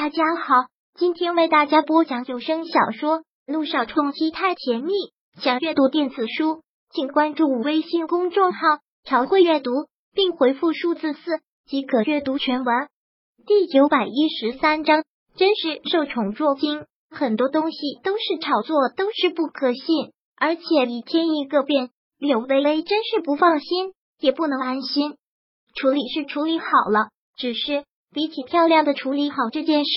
大家好，今天为大家播讲有声小说《路上冲击太甜蜜》。想阅读电子书，请关注微信公众号“朝会阅读”，并回复数字四即可阅读全文。第九百一十三章，真是受宠若惊。很多东西都是炒作，都是不可信，而且一天一个变。柳微微真是不放心，也不能安心。处理是处理好了，只是。比起漂亮的处理好这件事，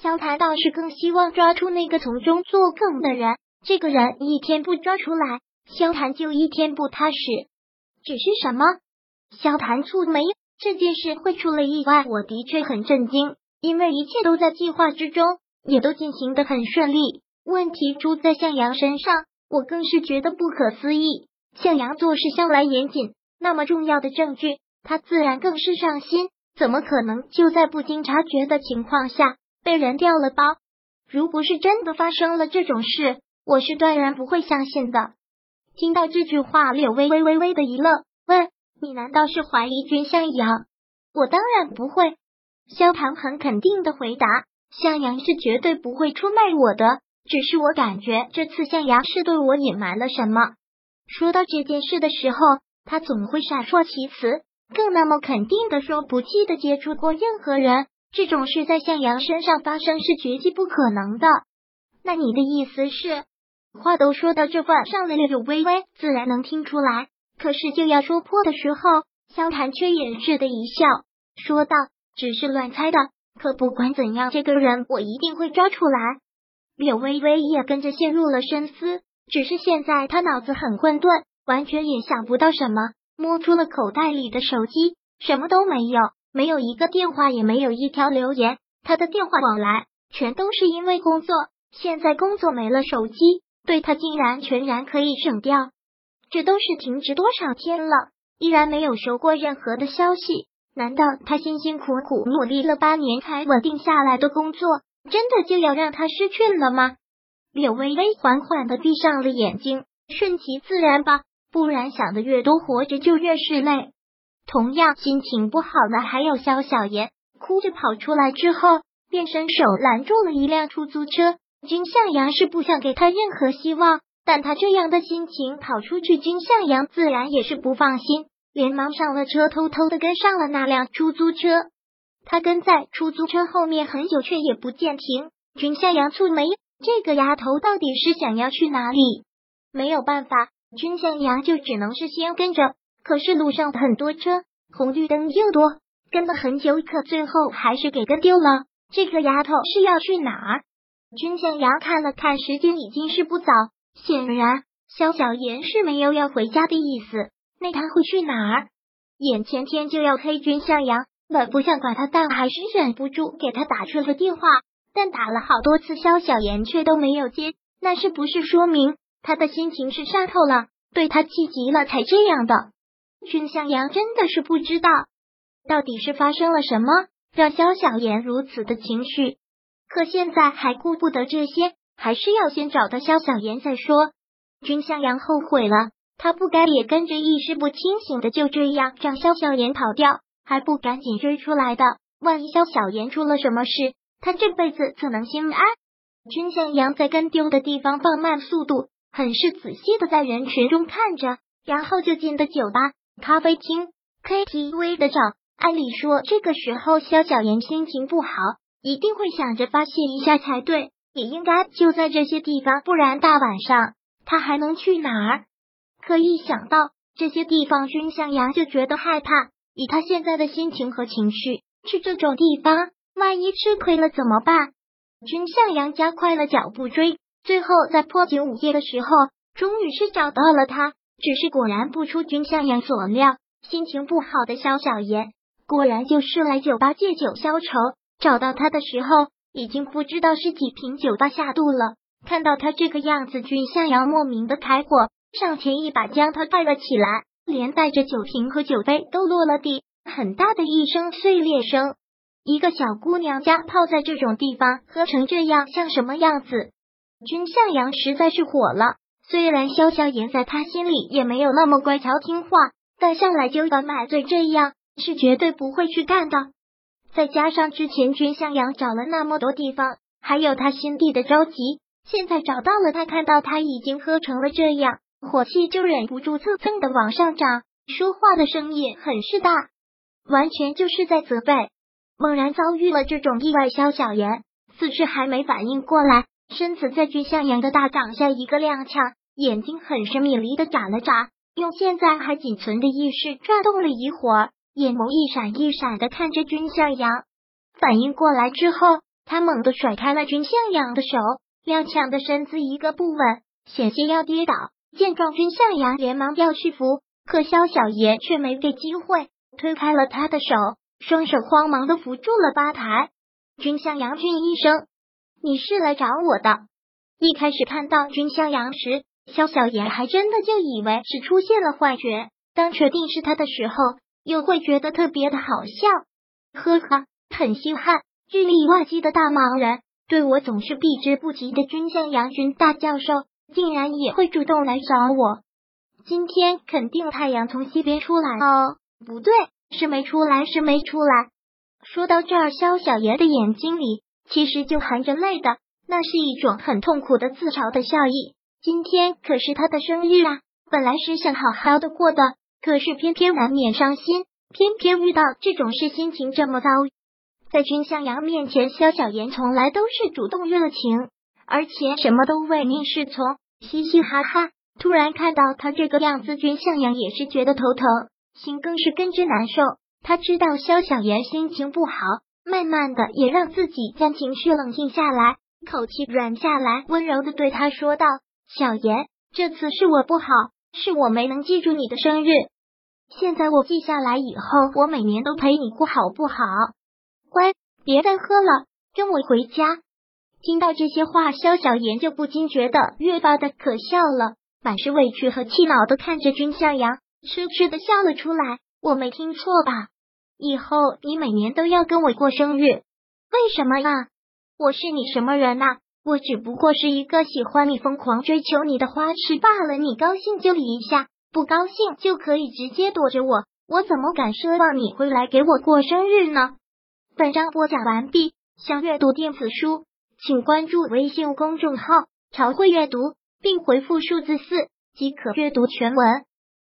萧谈倒是更希望抓出那个从中作梗的人。这个人一天不抓出来，萧谈就一天不踏实。只是什么？萧谈蹙眉，这件事会出了意外，我的确很震惊，因为一切都在计划之中，也都进行的很顺利。问题出在向阳身上，我更是觉得不可思议。向阳做事向来严谨，那么重要的证据，他自然更是上心。怎么可能就在不经察觉的情况下被人掉了包？如不是真的发生了这种事，我是断然不会相信的。听到这句话，柳微微微微的一愣，问：“你难道是怀疑君向阳？”我当然不会。萧唐很肯定的回答：“向阳是绝对不会出卖我的，只是我感觉这次向阳是对我隐瞒了什么。”说到这件事的时候，他总会闪烁其词。更那么肯定的说，不记得接触过任何人，这种事在向阳身上发生是绝迹不可能的。那你的意思是？话都说到这份上了，柳微微自然能听出来。可是就要说破的时候，萧谈却掩饰的一笑，说道：“只是乱猜的。可不管怎样，这个人我一定会抓出来。”柳微微也跟着陷入了深思，只是现在他脑子很混沌，完全也想不到什么。摸出了口袋里的手机，什么都没有，没有一个电话，也没有一条留言。他的电话往来全都是因为工作，现在工作没了，手机对他竟然全然可以省掉。这都是停职多少天了，依然没有收过任何的消息。难道他辛辛苦苦努力了八年才稳定下来的工作，真的就要让他失去了吗？柳微微缓缓的闭上了眼睛，顺其自然吧。不然想的越多，活着就越是累。同样心情不好的还有肖小妍，哭着跑出来之后，便伸手拦住了一辆出租车。君向阳是不想给他任何希望，但他这样的心情跑出去，君向阳自然也是不放心，连忙上了车，偷偷的跟上了那辆出租车。他跟在出租车后面很久，却也不见停。君向阳蹙眉，这个丫头到底是想要去哪里？没有办法。君向阳就只能是先跟着，可是路上很多车，红绿灯又多，跟了很久，可最后还是给跟丢了。这个丫头是要去哪儿？君向阳看了看时间，已经是不早，显然肖小言是没有要回家的意思。那他会去哪儿？眼前天就要黑，君向阳本不想管他，但还是忍不住给他打出了电话。但打了好多次，肖小言却都没有接，那是不是说明？他的心情是伤透了，对他气急了才这样的。君向阳真的是不知道到底是发生了什么，让萧小言如此的情绪。可现在还顾不得这些，还是要先找到萧小言再说。君向阳后悔了，他不该也跟着意识不清醒的就这样让萧小言跑掉，还不赶紧追出来的。万一萧小言出了什么事，他这辈子怎能心安？君向阳在跟丢的地方放慢速度。很是仔细的在人群中看着，然后就进的酒吧、咖啡厅、KTV 的找。按理说，这个时候肖小妍心情不好，一定会想着发泄一下才对，也应该就在这些地方，不然大晚上他还能去哪儿？可一想到这些地方，君向阳就觉得害怕。以他现在的心情和情绪，去这种地方，万一吃亏了怎么办？君向阳加快了脚步追。最后，在破解午夜的时候，终于是找到了他。只是果然不出君向阳所料，心情不好的萧小言果然就是来酒吧借酒消愁。找到他的时候，已经不知道是几瓶酒吧下肚了。看到他这个样子，君向阳莫名的开火，上前一把将他拽了起来，连带着酒瓶和酒杯都落了地，很大的一声碎裂声。一个小姑娘家泡在这种地方，喝成这样，像什么样子？君向阳实在是火了，虽然萧小言在他心里也没有那么乖巧听话，但向来就敢买醉这样是绝对不会去干的。再加上之前君向阳找了那么多地方，还有他心底的着急，现在找到了他，看到他已经喝成了这样，火气就忍不住蹭蹭的往上涨，说话的声音很是大，完全就是在责备。猛然遭遇了这种意外，肖小言似是还没反应过来，身子在君向阳的大掌下一个踉跄，眼睛很是迷离的眨了眨。用现在还仅存的意识转动了一会儿，眼眸一闪一闪的看着君向阳。反应过来之后，他猛地甩开了君向阳的手，踉跄的身子一个不稳，险些要跌倒。见状，君向阳连忙要去扶，可萧小爷却没给机会，推开了他的手，双手慌忙的扶住了吧台。君向阳俊一声：“你是来找我的？”一开始看到君向阳时。萧小言还真的就以为是出现了幻觉，当确定是他的时候，又会觉得特别的好笑。呵呵，很稀罕，日理万机的大忙人，对我总是避之不及的君向阳君大教授，竟然也会主动来找我。今天肯定太阳从西边出来哦，不对，是没出来，是没出来。说到这儿，萧小爷的眼睛里其实就含着泪的，那是一种很痛苦的自嘲的笑意。今天可是他的生日啊！本来是想好好的过的，可是偏偏难免伤心，偏偏遇到这种事，心情这么糟。在君向阳面前，萧小言从来都是主动热情，而且什么都唯命是从，嘻嘻哈哈。突然看到他这个样子，君向阳也是觉得头疼，心更是跟着难受。他知道萧小言心情不好，慢慢的也让自己将情绪冷静下来，口气软下来，温柔的对他说道。小言，这次是我不好，是我没能记住你的生日。现在我记下来，以后我每年都陪你过，好不好？乖，别再喝了，跟我回家。听到这些话，肖小妍就不禁觉得越发的可笑了，满是委屈和气恼的看着君向阳，痴痴的笑了出来。我没听错吧？以后你每年都要跟我过生日？为什么啊？我是你什么人呐？我只不过是一个喜欢你、疯狂追求你的花痴罢了。你高兴就理一下，不高兴就可以直接躲着我。我怎么敢奢望你会来给我过生日呢？本章播讲完毕。想阅读电子书，请关注微信公众号“朝会阅读”，并回复数字四即可阅读全文。